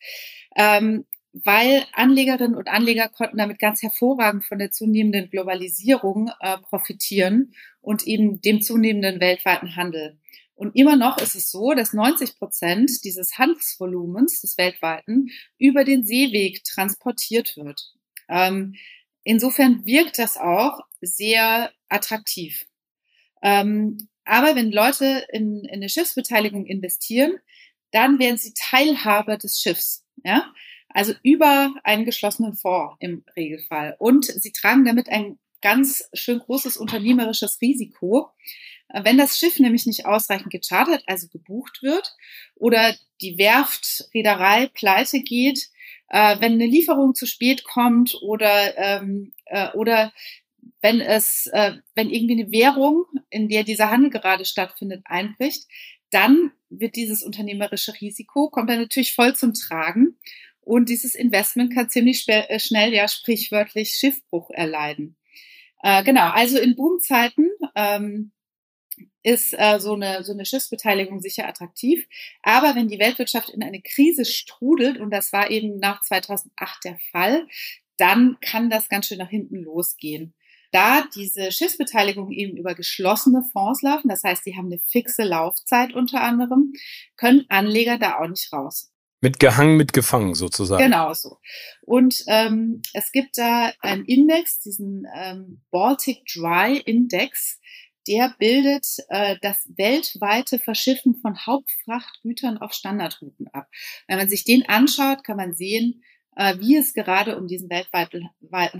ähm, weil Anlegerinnen und Anleger konnten damit ganz hervorragend von der zunehmenden Globalisierung äh, profitieren und eben dem zunehmenden weltweiten Handel. Und immer noch ist es so, dass 90 Prozent dieses Handelsvolumens des weltweiten über den Seeweg transportiert wird. Ähm, insofern wirkt das auch sehr attraktiv. Ähm, aber wenn Leute in, in eine Schiffsbeteiligung investieren, dann werden sie Teilhaber des Schiffs. Ja? Also über einen geschlossenen Fonds im Regelfall. Und sie tragen damit ein ganz schön großes unternehmerisches Risiko. Wenn das Schiff nämlich nicht ausreichend gechartert, also gebucht wird, oder die Werft, Reederei pleite geht, äh, wenn eine Lieferung zu spät kommt oder, ähm, äh, oder wenn es, äh, wenn irgendwie eine Währung, in der dieser Handel gerade stattfindet, einbricht, dann wird dieses unternehmerische Risiko, kommt dann natürlich voll zum Tragen. Und dieses Investment kann ziemlich äh, schnell, ja sprichwörtlich Schiffbruch erleiden. Äh, genau, also in Boomzeiten ähm, ist äh, so, eine, so eine Schiffsbeteiligung sicher attraktiv. Aber wenn die Weltwirtschaft in eine Krise strudelt, und das war eben nach 2008 der Fall, dann kann das ganz schön nach hinten losgehen. Da diese Schiffsbeteiligungen eben über geschlossene Fonds laufen, das heißt, die haben eine fixe Laufzeit unter anderem, können Anleger da auch nicht raus. Mit gehangen, mit gefangen sozusagen. Genau so. Und ähm, es gibt da einen Index, diesen ähm, Baltic Dry Index, der bildet äh, das weltweite Verschiffen von Hauptfrachtgütern auf Standardrouten ab. Wenn man sich den anschaut, kann man sehen, äh, wie es gerade um diesen weltweiten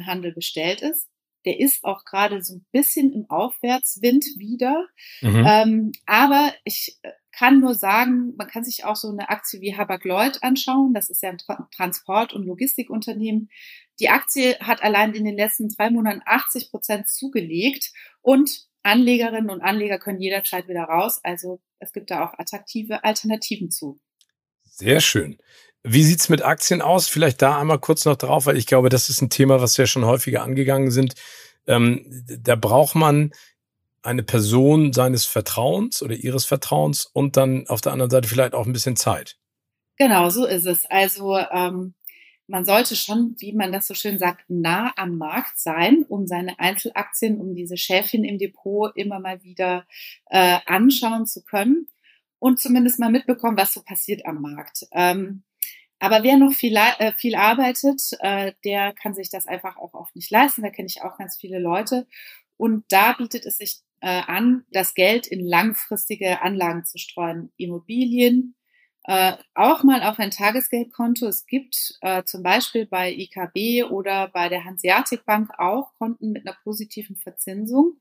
Handel bestellt ist. Der ist auch gerade so ein bisschen im Aufwärtswind wieder. Mhm. Ähm, aber ich äh, kann nur sagen, man kann sich auch so eine Aktie wie Hapag-Lloyd anschauen. Das ist ja ein Tra Transport- und Logistikunternehmen. Die Aktie hat allein in den letzten drei Monaten 80 Prozent zugelegt und Anlegerinnen und Anleger können jederzeit wieder raus. Also es gibt da auch attraktive Alternativen zu. Sehr schön. Wie sieht's mit Aktien aus? Vielleicht da einmal kurz noch drauf, weil ich glaube, das ist ein Thema, was wir schon häufiger angegangen sind. Ähm, da braucht man eine Person seines Vertrauens oder ihres Vertrauens und dann auf der anderen Seite vielleicht auch ein bisschen Zeit. Genau, so ist es. Also ähm, man sollte schon, wie man das so schön sagt, nah am Markt sein, um seine Einzelaktien, um diese Schäfchen im Depot immer mal wieder äh, anschauen zu können und zumindest mal mitbekommen, was so passiert am Markt. Ähm, aber wer noch viel, äh, viel arbeitet, äh, der kann sich das einfach auch oft nicht leisten. Da kenne ich auch ganz viele Leute. Und da bietet es sich äh, an, das Geld in langfristige Anlagen zu streuen. Immobilien, äh, auch mal auf ein Tagesgeldkonto. Es gibt äh, zum Beispiel bei IKB oder bei der Hanseatic Bank auch Konten mit einer positiven Verzinsung.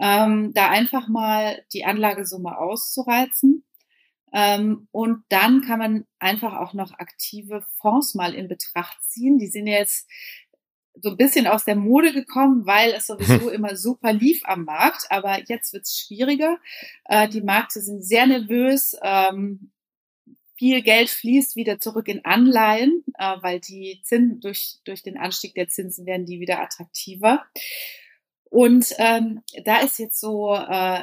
Ähm, da einfach mal die Anlagesumme auszureizen. Ähm, und dann kann man einfach auch noch aktive Fonds mal in Betracht ziehen. Die sind jetzt so ein bisschen aus der Mode gekommen, weil es sowieso immer super lief am Markt. Aber jetzt wird es schwieriger. Äh, die Märkte sind sehr nervös. Ähm, viel Geld fließt wieder zurück in Anleihen, äh, weil die Zinsen durch, durch den Anstieg der Zinsen werden die wieder attraktiver. Und ähm, da ist jetzt so, äh,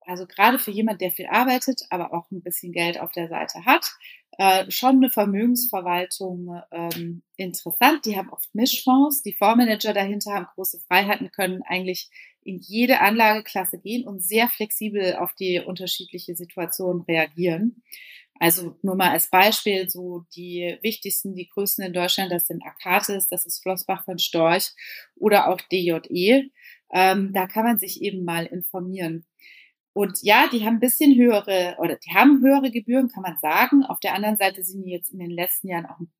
also gerade für jemand, der viel arbeitet, aber auch ein bisschen Geld auf der Seite hat, äh, schon eine Vermögensverwaltung ähm, interessant. Die haben oft Mischfonds. Die Fondsmanager dahinter haben große Freiheiten, können eigentlich in jede Anlageklasse gehen und sehr flexibel auf die unterschiedliche Situation reagieren. Also nur mal als Beispiel, so die wichtigsten, die größten in Deutschland, das sind Akatis, das ist Flossbach von Storch oder auch DJE. Ähm, da kann man sich eben mal informieren. Und ja, die haben ein bisschen höhere oder die haben höhere Gebühren, kann man sagen. Auf der anderen Seite sind die jetzt in den letzten Jahren auch ein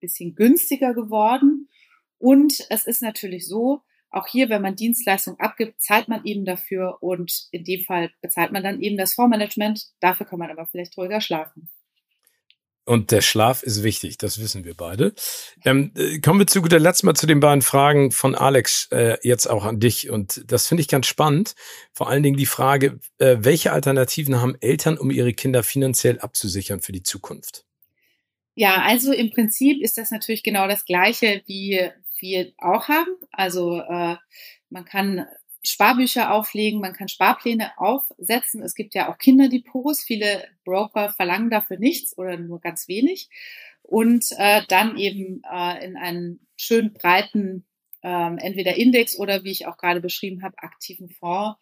bisschen günstiger geworden. Und es ist natürlich so, auch hier, wenn man Dienstleistung abgibt, zahlt man eben dafür und in dem Fall bezahlt man dann eben das Fondsmanagement. Dafür kann man aber vielleicht ruhiger schlafen. Und der Schlaf ist wichtig, das wissen wir beide. Ähm, äh, kommen wir zu guter Letzt mal zu den beiden Fragen von Alex, äh, jetzt auch an dich. Und das finde ich ganz spannend. Vor allen Dingen die Frage, äh, welche Alternativen haben Eltern, um ihre Kinder finanziell abzusichern für die Zukunft? Ja, also im Prinzip ist das natürlich genau das Gleiche wie wir auch haben. Also äh, man kann Sparbücher auflegen, man kann Sparpläne aufsetzen. Es gibt ja auch Kinderdepots. Viele Broker verlangen dafür nichts oder nur ganz wenig. Und äh, dann eben äh, in einen schön breiten, äh, entweder Index oder wie ich auch gerade beschrieben habe, aktiven Fonds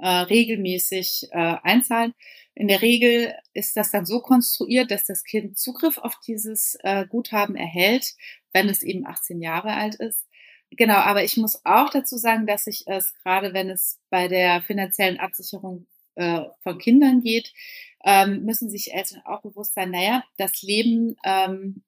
äh, regelmäßig äh, einzahlen. In der Regel ist das dann so konstruiert, dass das Kind Zugriff auf dieses äh, Guthaben erhält, wenn es eben 18 Jahre alt ist. Genau, aber ich muss auch dazu sagen, dass ich es gerade, wenn es bei der finanziellen Absicherung äh, von Kindern geht, ähm, müssen sich Eltern auch bewusst sein, naja, das Leben ähm,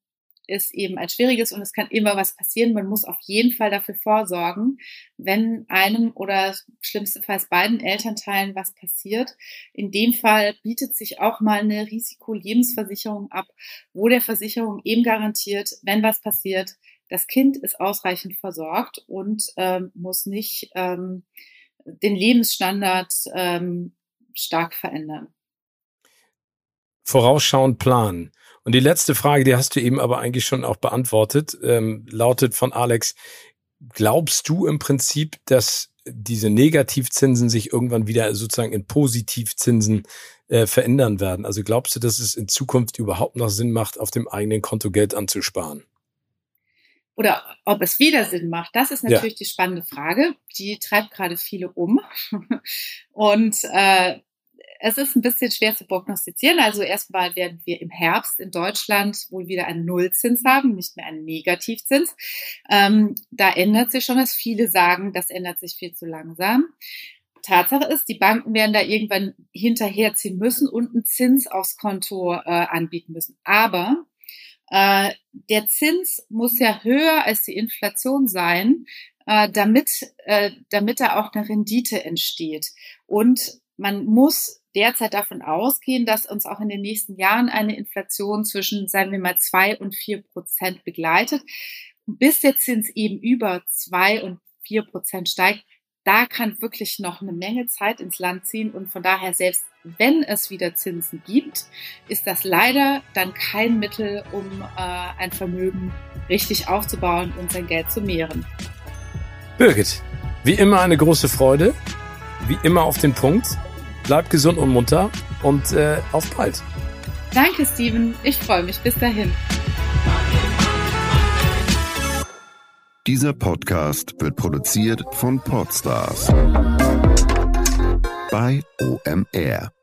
ist eben ein schwieriges und es kann immer was passieren. Man muss auf jeden Fall dafür vorsorgen, wenn einem oder schlimmstenfalls beiden Elternteilen was passiert. In dem Fall bietet sich auch mal eine Risikolebensversicherung ab, wo der Versicherung eben garantiert, wenn was passiert, das Kind ist ausreichend versorgt und ähm, muss nicht ähm, den Lebensstandard ähm, stark verändern. Vorausschauend planen. Und die letzte Frage, die hast du eben aber eigentlich schon auch beantwortet, ähm, lautet von Alex, glaubst du im Prinzip, dass diese Negativzinsen sich irgendwann wieder sozusagen in Positivzinsen äh, verändern werden? Also glaubst du, dass es in Zukunft überhaupt noch Sinn macht, auf dem eigenen Konto Geld anzusparen? oder ob es wieder Sinn macht, das ist natürlich ja. die spannende Frage. Die treibt gerade viele um. Und äh, es ist ein bisschen schwer zu prognostizieren. Also erstmal werden wir im Herbst in Deutschland wohl wieder einen Nullzins haben, nicht mehr einen Negativzins. Ähm, da ändert sich schon was. Viele sagen, das ändert sich viel zu langsam. Tatsache ist, die Banken werden da irgendwann hinterherziehen müssen und einen Zins aufs Konto äh, anbieten müssen. Aber äh, der Zins muss ja höher als die Inflation sein, äh, damit, äh, damit da auch eine Rendite entsteht. Und man muss derzeit davon ausgehen, dass uns auch in den nächsten Jahren eine Inflation zwischen, sagen wir mal, zwei und vier Prozent begleitet. Bis der Zins eben über zwei und vier Prozent steigt, da kann wirklich noch eine Menge Zeit ins Land ziehen und von daher selbst wenn es wieder Zinsen gibt, ist das leider dann kein Mittel, um äh, ein Vermögen richtig aufzubauen und sein Geld zu mehren. Birgit, wie immer eine große Freude, wie immer auf den Punkt. Bleib gesund und munter und äh, auf bald. Danke, Steven. Ich freue mich. Bis dahin. Dieser Podcast wird produziert von Podstars bei OMR.